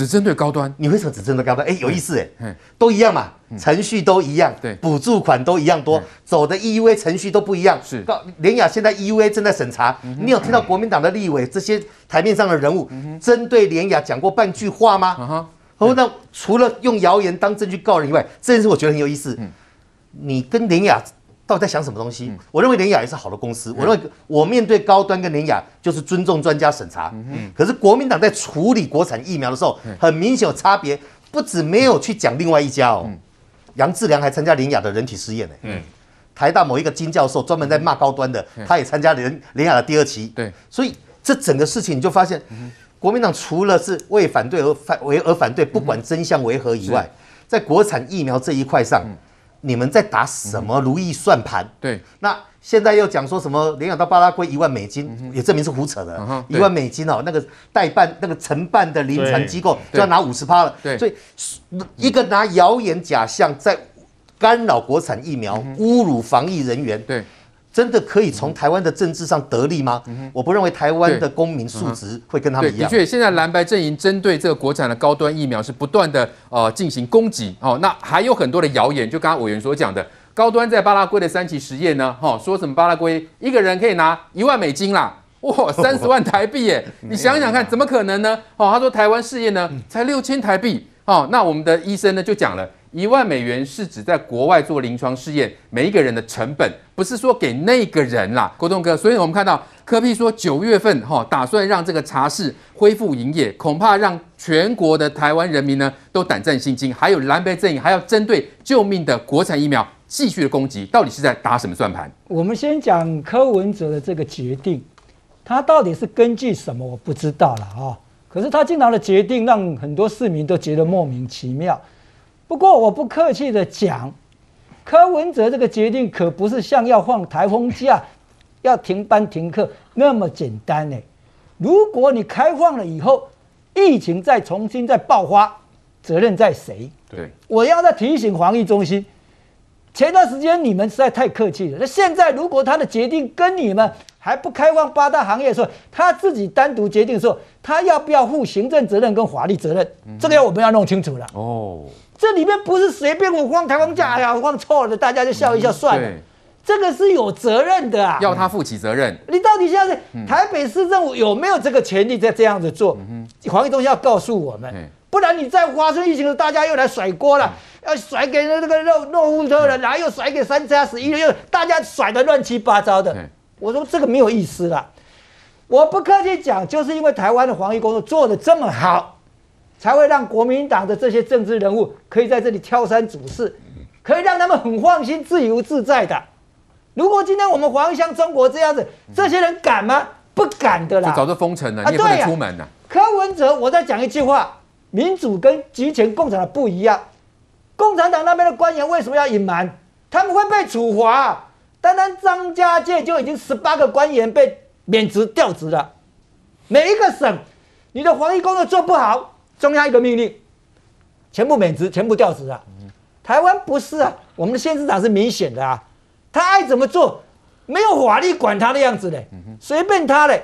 只针对高端，你为什么只针对高端？哎，有意思哎，都一样嘛，程序都一样，对，补助款都一样多，走的 EUA 程序都不一样。是，联雅现在 EUA 正在审查，你有听到国民党的立委这些台面上的人物针对联雅讲过半句话吗？哦，那除了用谣言当证据告人以外，这件事我觉得很有意思。你跟联亚。到底在想什么东西？我认为联雅也是好的公司。我认为我面对高端跟联雅就是尊重专家审查。可是国民党在处理国产疫苗的时候，很明显有差别。不止没有去讲另外一家哦，杨志良还参加联雅的人体试验呢。台大某一个金教授专门在骂高端的，他也参加联联雅的第二期。对，所以这整个事情你就发现，国民党除了是为反对而反为而反对，不管真相为何以外，在国产疫苗这一块上。你们在打什么如意算盘？对，那现在又讲说什么联想到巴拉圭一万美金，也证明是胡扯的。一万美金哦，那个代办那个承办的临床机构就要拿五十趴了。对，所以一个拿谣言假象在干扰国产疫苗，侮辱防疫人员。对。真的可以从台湾的政治上得利吗？我不认为台湾的公民素质会跟他们一样。的确，现在蓝白阵营针对这个国产的高端疫苗是不断的呃进行攻击哦。那还有很多的谣言，就刚刚委员所讲的，高端在巴拉圭的三期实验呢，哈，说什么巴拉圭一个人可以拿一万美金啦，哇，三十万台币耶！你想想看，怎么可能呢？哦，他说台湾试验呢才六千台币哦。那我们的医生呢就讲了。一万美元是指在国外做临床试验，每一个人的成本，不是说给那个人啦，国栋哥。所以我们看到柯 P 说九月份哈打算让这个茶室恢复营业，恐怕让全国的台湾人民呢都胆战心惊。还有蓝白阵营还要针对救命的国产疫苗继续的攻击，到底是在打什么算盘？我们先讲柯文哲的这个决定，他到底是根据什么？我不知道了啊。可是他经常的决定，让很多市民都觉得莫名其妙。不过我不客气的讲，柯文哲这个决定可不是像要放台风假、要停班停课那么简单呢。如果你开放了以后，疫情再重新再爆发，责任在谁？对，我要再提醒防疫中心，前段时间你们实在太客气了。那现在如果他的决定跟你们还不开放八大行业的时候，他自己单独决定的时候，他要不要负行政责任跟法律责任？这个要我们要弄清楚了。哦。这里面不是随便我放台风假，哎呀，放错了，大家就笑一笑算了。这个是有责任的啊，要他负起责任。你到底现在台北市政府有没有这个权利在这样子做？防疫中心要告诉我们，不然你再发生疫情的时候，大家又来甩锅了，要甩给那个诺诺富特了，然后又甩给三加十一了，又大家甩的乱七八糟的。我说这个没有意思了。我不客气讲，就是因为台湾的防疫工作做得这么好。才会让国民党的这些政治人物可以在这里挑三阻四，可以让他们很放心、自由自在的。如果今天我们防疫像中国这样子，这些人敢吗？不敢的啦。早就封城了，你也不能出门了。柯文哲，我再讲一句话：民主跟集权共产党不一样。共产党那边的官员为什么要隐瞒？他们会被处罚。单单张家界就已经十八个官员被免职调职了。每一个省，你的防疫工作做不好。中央一个命令，全部免职，全部调职啊！台湾不是啊，我们的县市长是明显的啊，他爱怎么做，没有法律管他的样子嘞，随便他嘞。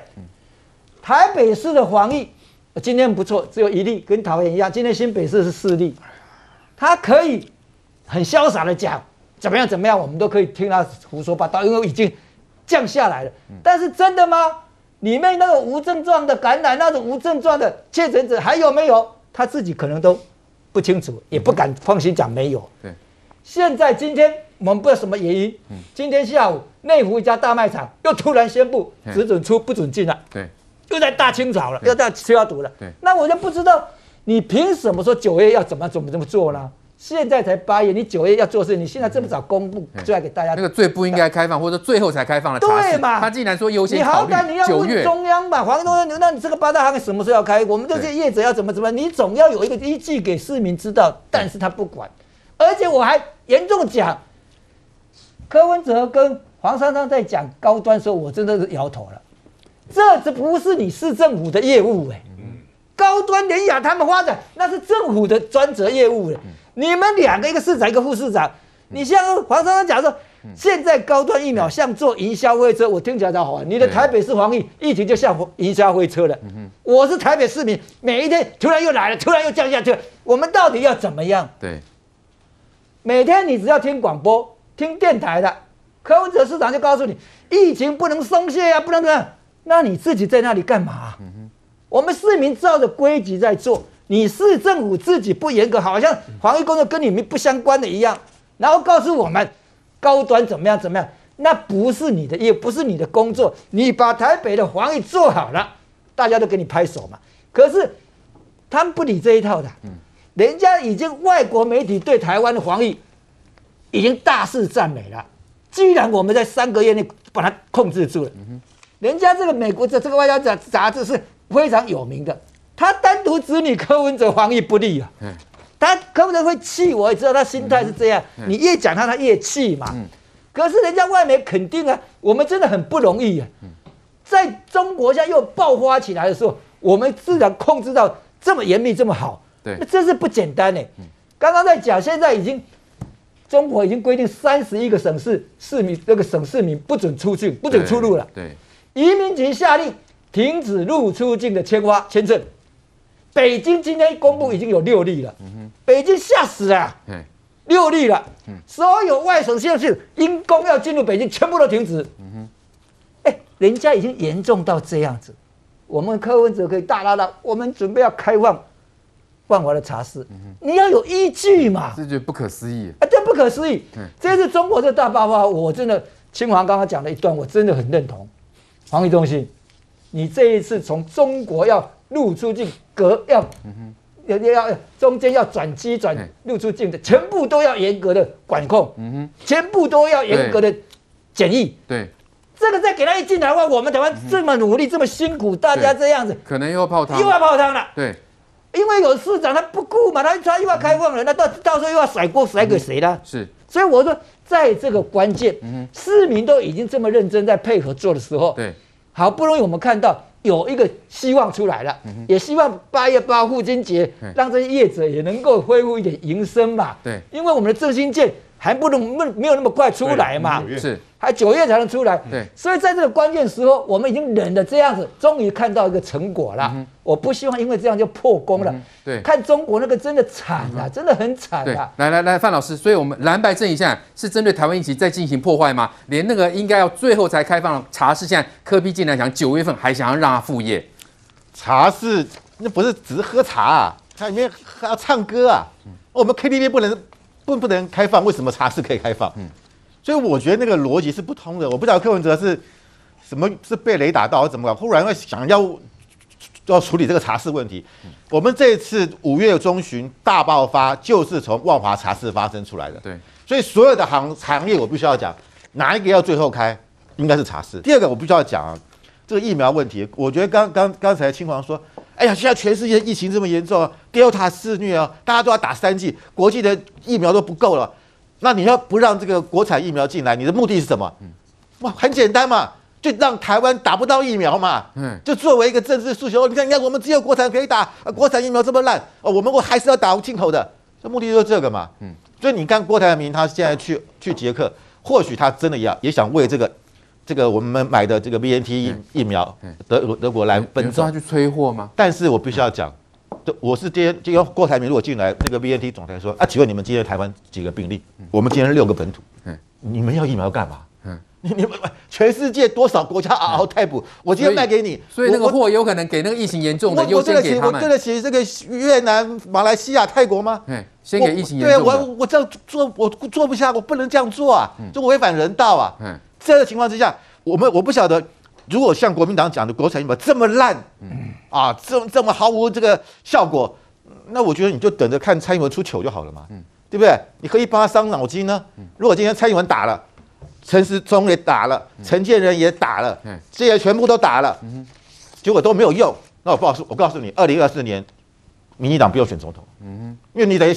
台北市的防疫今天不错，只有一例，跟桃园一样。今天新北市是四例，他可以很潇洒的讲怎么样怎么样，我们都可以听他胡说八道，因为已经降下来了。但是真的吗？里面那个无症状的感染，那种无症状的确诊者还有没有？他自己可能都不清楚，也不敢放心讲没有。对，现在今天我们不知道什么原因，今天下午内湖一家大卖场又突然宣布只准出不准进了。对，又在大清早了，又在消毒了。对，那我就不知道你凭什么说九月要怎么怎么这么做呢？现在才八月，你九月要做事，你现在这么早公布出来给大家，那个最不应该开放，或者最后才开放的。对嘛？他既然说优先考虑你好歹你要问中央吧，黄中央，那你这个八大行业什么时候要开？我们这些业者要怎么怎么？你总要有一个依据给市民知道。但是他不管，而且我还严重讲，柯文哲跟黄珊珊在讲高端的时候，我真的是摇头了。这这不是你市政府的业务哎，高端联雅他们发展那是政府的专责业务了。你们两个，一个市长，一个副市长，你像黄珊珊讲说，现在高端疫苗像坐营销会车，我听起来才好玩。你的台北市防疫疫情就像营销会车了。我是台北市民，每一天突然又来了，突然又降下去了。我们到底要怎么样？对，每天你只要听广播、听电台的，柯文哲市长就告诉你，疫情不能松懈啊，不能这样。那你自己在那里干嘛？我们市民照着规矩在做。你市政府自己不严格，好像防疫工作跟你们不相关的一样，然后告诉我们高端怎么样怎么样，那不是你的，也不是你的工作。你把台北的防疫做好了，大家都给你拍手嘛。可是他们不理这一套的，人家已经外国媒体对台湾的防疫已经大肆赞美了。既然我们在三个月内把它控制住了，人家这个美国的这个外交杂杂志是非常有名的。他单独指你柯文哲防疫不利啊，他柯文哲会气，我也知道他心态是这样。你越讲他，他越气嘛。可是人家外媒肯定啊，我们真的很不容易啊。在中国现在又爆发起来的时候，我们自然控制到这么严密，这么好。对，那真是不简单呢。刚刚在讲，现在已经中国已经规定三十一个省市市民，那个省市民不准出境，不准出入了。对，移民局下令停止入出境的签发签证。北京今天公布已经有六例了，北京吓死了，六例了，所有外省县市因公要进入北京全部都停止。哎，人家已经严重到这样子，我们柯文哲可以大大的，我们准备要开放万华的茶室，你要有依据嘛？这就不可思议，啊，这不可思议。这次中国这大爆发，我真的清华刚刚讲了一段，我真的很认同。防疫中心，你这一次从中国要入出境。隔要，要要中间要转机转入出境的，全部都要严格的管控，全部都要严格的检疫。对，这个再给他一进来的话，我们台湾这么努力，这么辛苦，大家这样子，可能又要泡汤，又要泡汤了。对，因为有市长他不顾嘛，他他又要开放了，那到到时候又要甩锅甩给谁呢？是，所以我说，在这个关键，市民都已经这么认真在配合做的时候，对，好不容易我们看到。有一个希望出来了，也希望八月八父亲节让这些业者也能够恢复一点营生嘛。对，因为我们的振兴券还不能没没有那么快出来嘛，是还九月才能出来。对，所以在这个关键时候，我们已经忍了这样子，终于看到一个成果了。我不希望因为这样就破功了。对，看中国那个真的惨啊，真的很惨啊。来来来，范老师，所以我们蓝白阵营现在是针对台湾疫情在进行破坏吗？连那个应该要最后才开放茶室，现在柯比竟然想九月份还想要让他复业，茶室那不是只是喝茶啊，它里面还要唱歌啊。我们 KTV 不能不不能开放，为什么茶室可以开放？嗯，所以我觉得那个逻辑是不通的。我不知道柯文哲是什么是被雷打到，或怎么搞，忽然会想要。要处理这个茶室问题，我们这次五月中旬大爆发就是从万华茶室发生出来的。对，所以所有的行行业我必须要讲，哪一个要最后开，应该是茶室。第二个我必须要讲啊，这个疫苗问题，我觉得刚刚刚才青黄说，哎呀，现在全世界疫情这么严重，Delta 肆虐啊，大家都要打三剂，国际的疫苗都不够了，那你要不让这个国产疫苗进来，你的目的是什么？哇，很简单嘛。就让台湾打不到疫苗嘛，嗯，就作为一个政治诉求。你看，你看，我们只有国产可以打，啊，国产疫苗这么烂，哦，我们我还是要打进口的，这目的就是这个嘛，嗯。所以你看，郭台铭他现在去去捷克，或许他真的要也想为这个这个我们买的这个 BNT 疫疫苗德德国来分走，他去催货吗？但是我必须要讲，我是今天今天郭台铭如果进来，那个 BNT 总裁说啊，请问你们今天台湾几个病例？我们今天六个本土，嗯，你们要疫苗干嘛？你们全世界多少国家嗷嗷待哺？我今天卖给你，所以那个货有可能给那个疫情严重的优先给他们。我对得起这个越南、马来西亚、泰国吗？先给疫情严重的。对，我我这样做我做不下，我不能这样做啊，这违反人道啊。这个情况之下，我们我不晓得，如果像国民党讲的国产疫苗这么烂，啊，这这么毫无这个效果，那我觉得你就等着看蔡英文出糗就好了嘛，对不对？你何以帮他伤脑筋呢？如果今天蔡英文打了。陈时中也打了，陈建仁也打了，这些全部都打了，结果都没有用。那我告诉，我告诉你，二零二四年，民进党不用选总统，因为你等于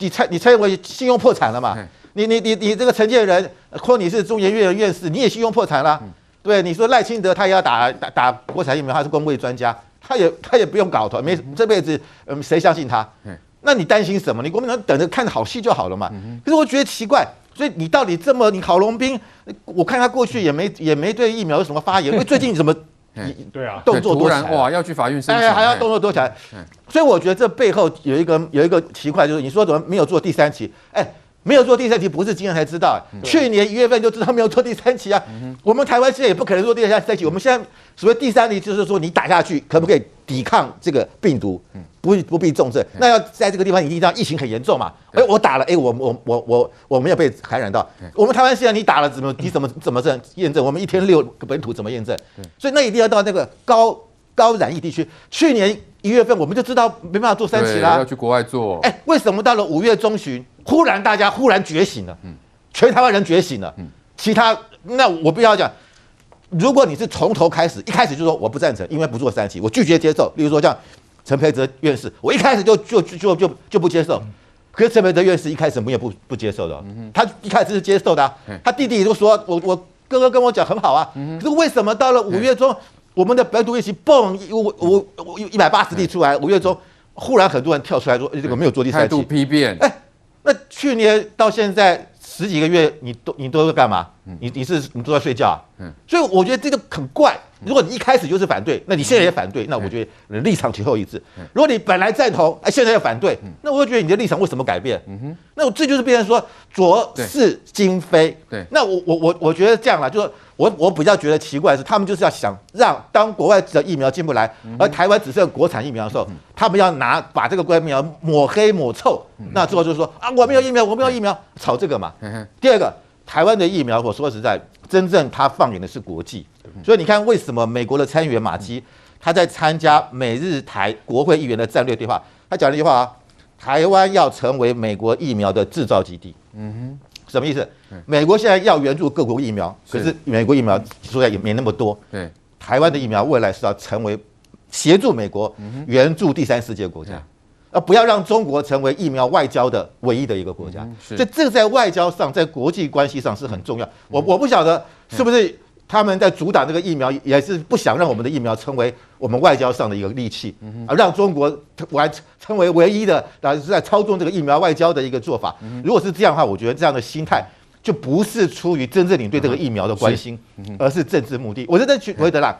你蔡你蔡英文信用破产了嘛，你你你你这个陈建仁，或你是中研院的院士，你也信用破产了，对，你说赖清德他也要打打打国产疫苗，他是公卫专家，他也他也不用搞头，没这辈子嗯谁相信他？那你担心什么？你国民党等着看好戏就好了嘛。可是我觉得奇怪。所以你到底这么你郝龙斌，我看他过去也没也没对疫苗有什么发言，因为最近怎么？对啊，动作多起来哇，要去法院申请，哎，还要动作多起来，所以我觉得这背后有一个有一个奇怪，就是你说怎么没有做第三期？哎。没有做第三期，不是今天才知道，去年一月份就知道没有做第三期啊。我们台湾现在也不可能做第三期。我们现在所谓第三期，就是说你打下去可不可以抵抗这个病毒，不不必重症。那要在这个地方，一定要疫情很严重嘛。哎，我打了，哎，我我我我我没有被感染到。我们台湾现在你打了怎么你怎么怎么证验证？我们一天六个本土怎么验证？所以那一定要到那个高高染疫地区。去年一月份我们就知道没办法做三期啦，要去国外做。哎，为什么到了五月中旬？忽然，大家忽然觉醒了，全台湾人觉醒了，其他那我不要讲，如果你是从头开始，一开始就说我不赞成，因为不做三期，我拒绝接受。例如说像陈培哲院士，我一开始就就就就就不接受。可是陈培哲院士一开始我们也不不接受的，他一开始是接受的，啊，他弟弟都说我我哥哥跟我讲很好啊。可是为什么到了五月中，我们的本土疫情蹦我我我一百八十例出来，五月中忽然很多人跳出来说这个没有做第三期，态度批变，哎。那去年到现在十几个月，你都你都在干嘛？你你是你都在睡觉啊？嗯，所以我觉得这个很怪。如果你一开始就是反对，那你现在也反对，那我觉得立场前后一致。如果你本来赞同，哎，现在要反对，那我就觉得你的立场为什么改变？嗯哼，那我这就是变成说左是今非。对，那我我我我觉得这样啦，就是。我我比较觉得奇怪的是，他们就是要想让当国外的疫苗进不来，而台湾只剩国产疫苗的时候，他们要拿把这个疫苗抹黑抹臭，那最后就是说啊，我没有疫苗，我没有疫苗，炒这个嘛。第二个，台湾的疫苗，我说实在，真正他放眼的是国际，所以你看为什么美国的参议员马基他在参加美日台国会议员的战略对话，他讲了一句话啊，台湾要成为美国疫苗的制造基地。嗯哼。什么意思？美国现在要援助各国疫苗，可是美国疫苗说来也没那么多。对，台湾的疫苗未来是要成为协助美国援助第三世界国家，而不要让中国成为疫苗外交的唯一的一个国家。所以这个在外交上，在国际关系上是很重要。我我不晓得是不是。他们在阻挡这个疫苗，也是不想让我们的疫苗成为我们外交上的一个利器，而让中国完成为唯一的，然后是在操纵这个疫苗外交的一个做法。如果是这样的话，我觉得这样的心态就不是出于真正你对这个疫苗的关心，而是政治目的。我觉得去维德啦，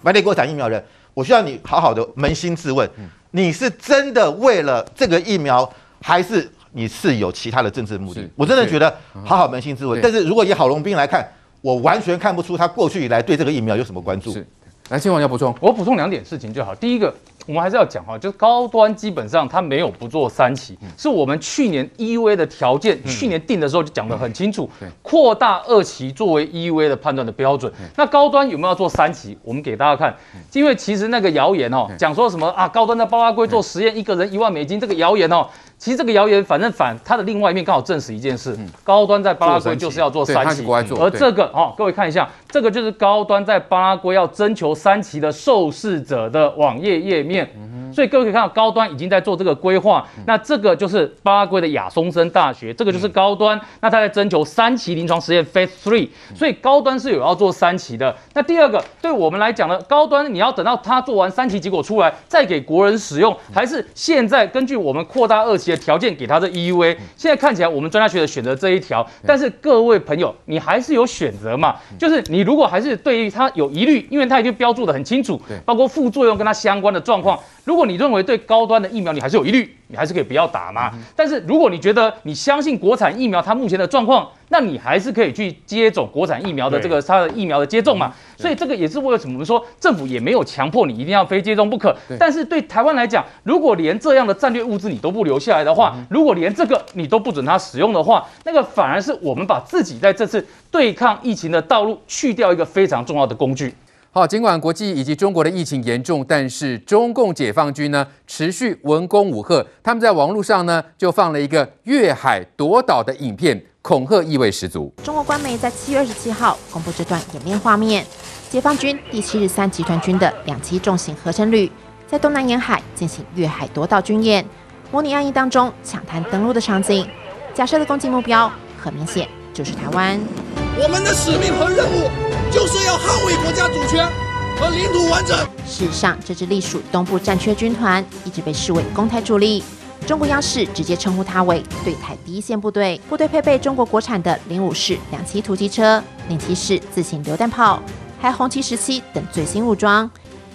买点国产疫苗人，我需要你好好的扪心自问，你是真的为了这个疫苗，还是你是有其他的政治目的？我真的觉得好好扪心自问。但是如果以郝龙斌来看，我完全看不出他过去以来对这个疫苗有什么关注。是，来，新王要补充，我补充两点事情就好。第一个，我们还是要讲哈，就是高端基本上它没有不做三期，是我们去年 EUA 的条件，去年定的时候就讲得很清楚，扩大二期作为 EUA 的判断的标准。那高端有没有要做三期？我们给大家看，因为其实那个谣言哦，讲说什么啊，高端的巴拉圭做实验，一个人一万美金，这个谣言哦。其实这个谣言，反正反它的另外一面刚好证实一件事：高端在巴拉圭就是要做三期，而这个哦，各位看一下，这个就是高端在巴拉圭要征求三期的受试者的网页页面。所以各位可以看到，高端已经在做这个规划。那这个就是巴拉圭的亚松森大学，这个就是高端。那他在征求三期临床实验 Phase Three，所以高端是有要做三期的。那第二个，对我们来讲呢，高端你要等到他做完三期结果出来再给国人使用，还是现在根据我们扩大二期？的条件给他的 EUA，现在看起来我们专家学者选择这一条，但是各位朋友，你还是有选择嘛？就是你如果还是对于它有疑虑，因为它已经标注的很清楚，包括副作用跟它相关的状况。如果你认为对高端的疫苗你还是有疑虑，你还是可以不要打嘛。但是如果你觉得你相信国产疫苗它目前的状况，那你还是可以去接种国产疫苗的这个它的疫苗的接种嘛。所以这个也是为什么我们说政府也没有强迫你一定要非接种不可。但是对台湾来讲，如果连这样的战略物资你都不留下来的话，如果连这个你都不准它使用的话，那个反而是我们把自己在这次对抗疫情的道路去掉一个非常重要的工具。好，尽管国际以及中国的疫情严重，但是中共解放军呢持续文攻武吓，他们在网络上呢就放了一个越海夺岛的影片，恐吓意味十足。中国官媒在七月二十七号公布这段演练画面，解放军第七十三集团军的两栖重型合成旅在东南沿海进行越海夺岛军演，模拟案役当中抢滩登陆的场景。假设的攻击目标很明显就是台湾。我们的使命和任务。就是要捍卫国家主权和领土完整。事实上，这支隶属东部战区军团一直被视为攻台主力，中国央视直接称呼它为对台第一线部队，部队配备中国国产的零五式两栖突击车、零七式自行榴弹炮，还红旗十七等最新武装。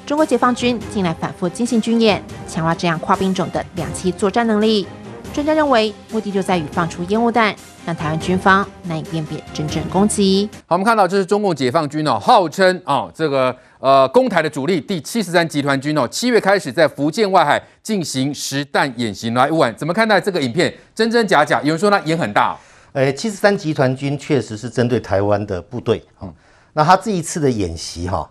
中国解放军近来反复进行军演，强化这样跨兵种的两栖作战能力。专家认为，目的就在于放出烟雾弹，让台湾军方难以辨别真正攻击。好，我们看到这是中共解放军哦，号称啊、哦、这个呃攻台的主力第七十三集团军哦，七月开始在福建外海进行实弹演习。来，吴婉怎么看待这个影片？真真假假？有人说他演很大。诶，七十三集团军确实是针对台湾的部队。嗯，那他这一次的演习哈、哦，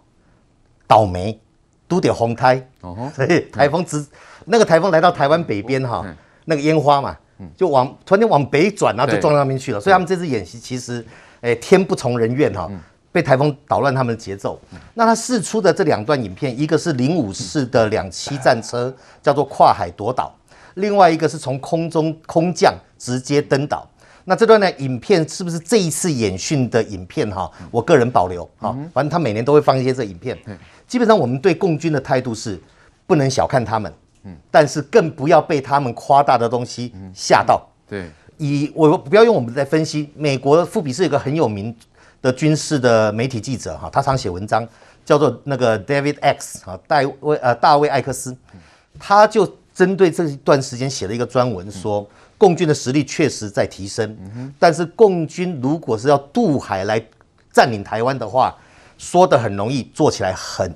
倒霉，都得红胎。哦，所以台风直、嗯、那个台风来到台湾北边哈。嗯那个烟花嘛，就往突然间往北转，然后就撞到那边去了。所以他们这次演习其实，哎，天不从人愿哈，被台风捣乱他们的节奏。那他试出的这两段影片，一个是零五式的两栖战车，叫做跨海夺岛；另外一个是从空中空降直接登岛。那这段呢，影片是不是这一次演训的影片哈？我个人保留哈，反正他每年都会放一些这影片。基本上我们对共军的态度是，不能小看他们。嗯，但是更不要被他们夸大的东西吓到。对，以我不要用我们在分析。美国富比是有一个很有名的军事的媒体记者哈，他常写文章，叫做那个 David X 啊，戴维呃大卫艾克斯，他就针对这一段时间写了一个专文，说共军的实力确实在提升，但是共军如果是要渡海来占领台湾的话，说的很容易，做起来很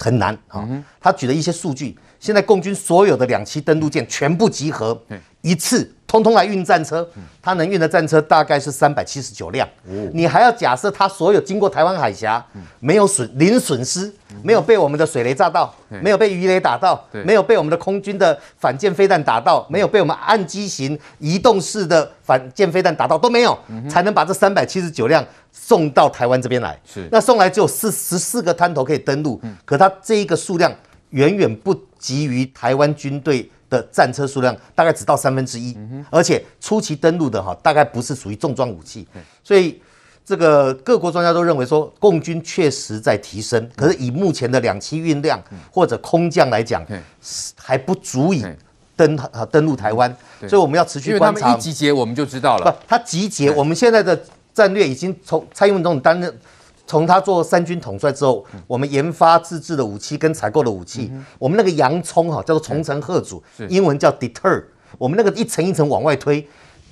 很难啊。他举了一些数据。现在共军所有的两栖登陆舰全部集合，一次通通来运战车，他能运的战车大概是三百七十九辆。你还要假设他所有经过台湾海峡没有损零损失，没有被我们的水雷炸到，没有被鱼雷打到，没有被我们的空军的反舰飞弹打到，没有被我们岸基型移动式的反舰飞弹打到，都没有，才能把这三百七十九辆送到台湾这边来。是，那送来只有四十四个滩头可以登陆，可它这一个数量。远远不及于台湾军队的战车数量，大概只到三分之一。而且初期登陆的哈，大概不是属于重装武器。所以这个各国专家都认为说，共军确实在提升。可是以目前的两栖运量或者空降来讲，还不足以登啊登陆台湾。所以我们要持续观察。他们一集结，我们就知道了。不，他集结，我们现在的战略已经从蔡英文总统担任。从他做三军统帅之后，我们研发自制的武器跟采购的武器，我们那个洋葱哈叫做重层吓阻，英文叫 deter，我们那个一层一层往外推，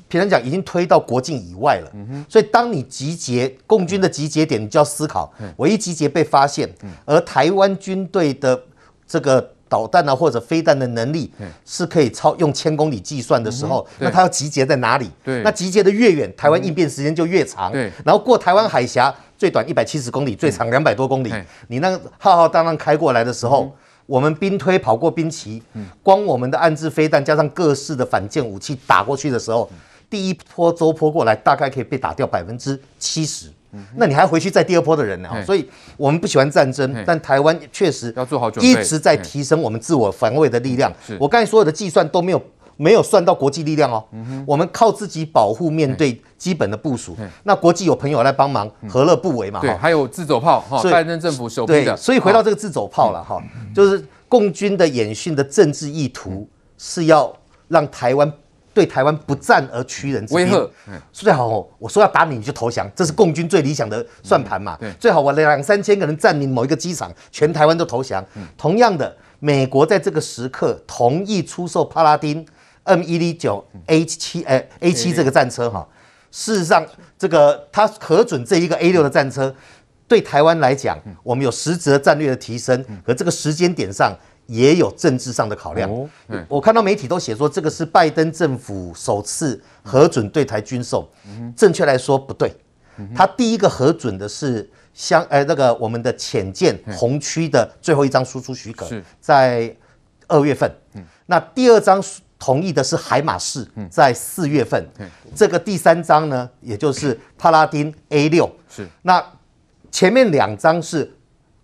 平常讲已经推到国境以外了。所以当你集结共军的集结点，你就要思考，我一集结被发现，而台湾军队的这个导弹啊或者飞弹的能力是可以超用千公里计算的时候，那它要集结在哪里？对那集结的越远，台湾应变时间就越长。对然后过台湾海峡。最短一百七十公里，最长两百多公里。你那个浩浩荡荡开过来的时候，我们兵推跑过兵棋，光我们的暗制飞弹加上各式的反舰武器打过去的时候，第一波周波过来大概可以被打掉百分之七十。那你还回去再第二波的人呢？所以我们不喜欢战争，但台湾确实要做好准备，一直在提升我们自我防卫的力量。我刚才所有的计算都没有。没有算到国际力量哦，我们靠自己保护，面对基本的部署。那国际有朋友来帮忙，何乐不为嘛？对，还有自走炮哈，拜登政府手臂的。所以回到这个自走炮了哈，就是共军的演训的政治意图是要让台湾对台湾不战而屈人之兵。威吓，最好我说要打你，你就投降，这是共军最理想的算盘嘛。最好我两三千个人占领某一个机场，全台湾都投降。同样的，美国在这个时刻同意出售帕拉丁。M 一零九 A 七哎 A 七这个战车哈，事实上这个它核准这一个 A 六的战车，对台湾来讲，我们有实质战略的提升，和这个时间点上也有政治上的考量。我看到媒体都写说，这个是拜登政府首次核准对台军售，正确来说不对，他第一个核准的是相呃那个我们的浅舰红区的最后一张输出许可，在二月份，那第二张。同意的是海马士，在四月份，这个第三张呢，也就是帕拉丁 A 六，是。那前面两张是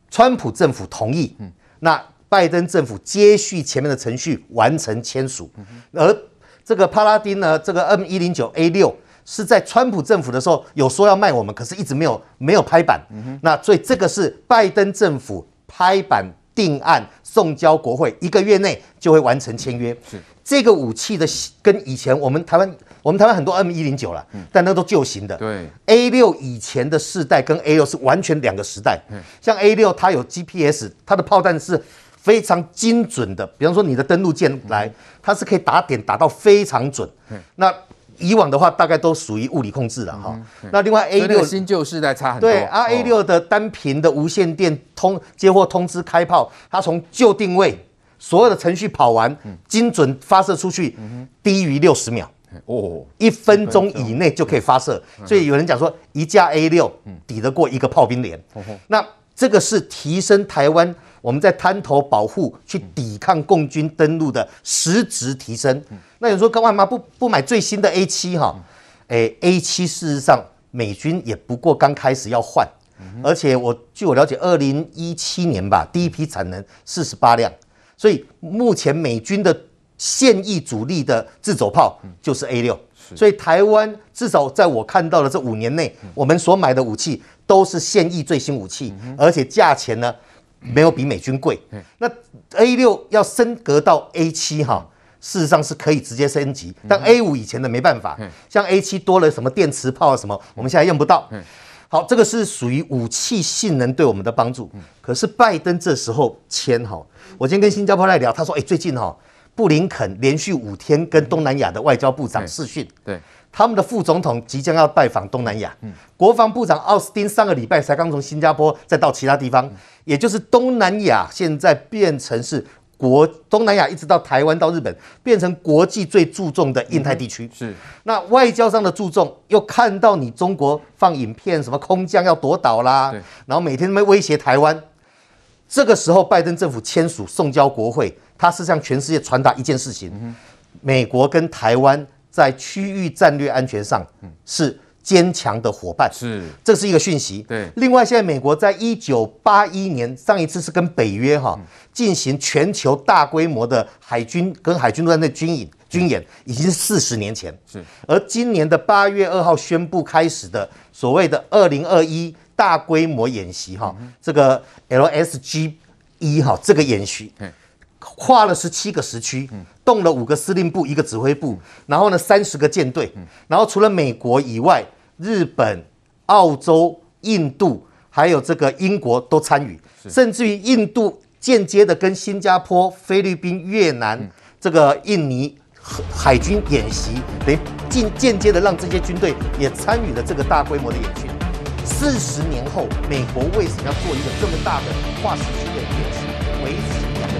川普政府同意，那拜登政府接续前面的程序完成签署，而这个帕拉丁呢，这个 M 一零九 A 六是在川普政府的时候有说要卖我们，可是一直没有没有拍板，那所以这个是拜登政府拍板定案送交国会，一个月内就会完成签约。是这个武器的跟以前我们台湾，我们台湾很多 M 一零九了，但那都旧型的。对，A 六以前的世代跟 A 六是完全两个时代。像 A 六它有 GPS，它的炮弹是非常精准的。比方说你的登陆舰来，它是可以打点打到非常准。那以往的话，大概都属于物理控制了哈。那另外 A 六新旧世代差很多。对，R A 六的单频的无线电通接获通知开炮，它从旧定位。所有的程序跑完，精准发射出去，低于六十秒，哦，一分钟以内就可以发射。所以有人讲说，一架 A 六抵得过一个炮兵连。那这个是提升台湾我们在滩头保护、去抵抗共军登陆的实质提升。那有人说，干嘛不不买最新的 A 七哈？诶，A 七事实上美军也不过刚开始要换，而且我据我了解，二零一七年吧，第一批产能四十八辆。所以目前美军的现役主力的自走炮就是 A 六，所以台湾至少在我看到的这五年内，我们所买的武器都是现役最新武器，而且价钱呢没有比美军贵。那 A 六要升格到 A 七哈，事实上是可以直接升级，但 A 五以前的没办法，像 A 七多了什么电磁炮什么，我们现在用不到。好，这个是属于武器性能对我们的帮助。可是拜登这时候签哈，我今天跟新加坡来聊，他说，哎，最近哈，布林肯连续五天跟东南亚的外交部长视讯，对，他们的副总统即将要拜访东南亚，国防部长奥斯汀上个礼拜才刚从新加坡再到其他地方，也就是东南亚现在变成是。国东南亚一直到台湾到日本，变成国际最注重的印太地区。是，那外交上的注重，又看到你中国放影片，什么空降要夺岛啦，然后每天在威胁台湾。这个时候，拜登政府签署送交国会，他是向全世界传达一件事情：美国跟台湾在区域战略安全上是。坚强的伙伴是，这是一个讯息。对，另外，现在美国在一九八一年上一次是跟北约哈进行全球大规模的海军跟海军陆战队军演，军演已经是四十年前。是，而今年的八月二号宣布开始的所谓的二零二一大规模演习哈，这个 LSG 一哈这个演习。跨了十七个时区，动了五个司令部，一个指挥部，然后呢，三十个舰队，然后除了美国以外，日本、澳洲、印度，还有这个英国都参与，甚至于印度间接的跟新加坡、菲律宾、越南、这个印尼海军演习，等于间间接的让这些军队也参与了这个大规模的演训。四十年后，美国为什么要做一个这么大的跨时区的演习，维持两个战？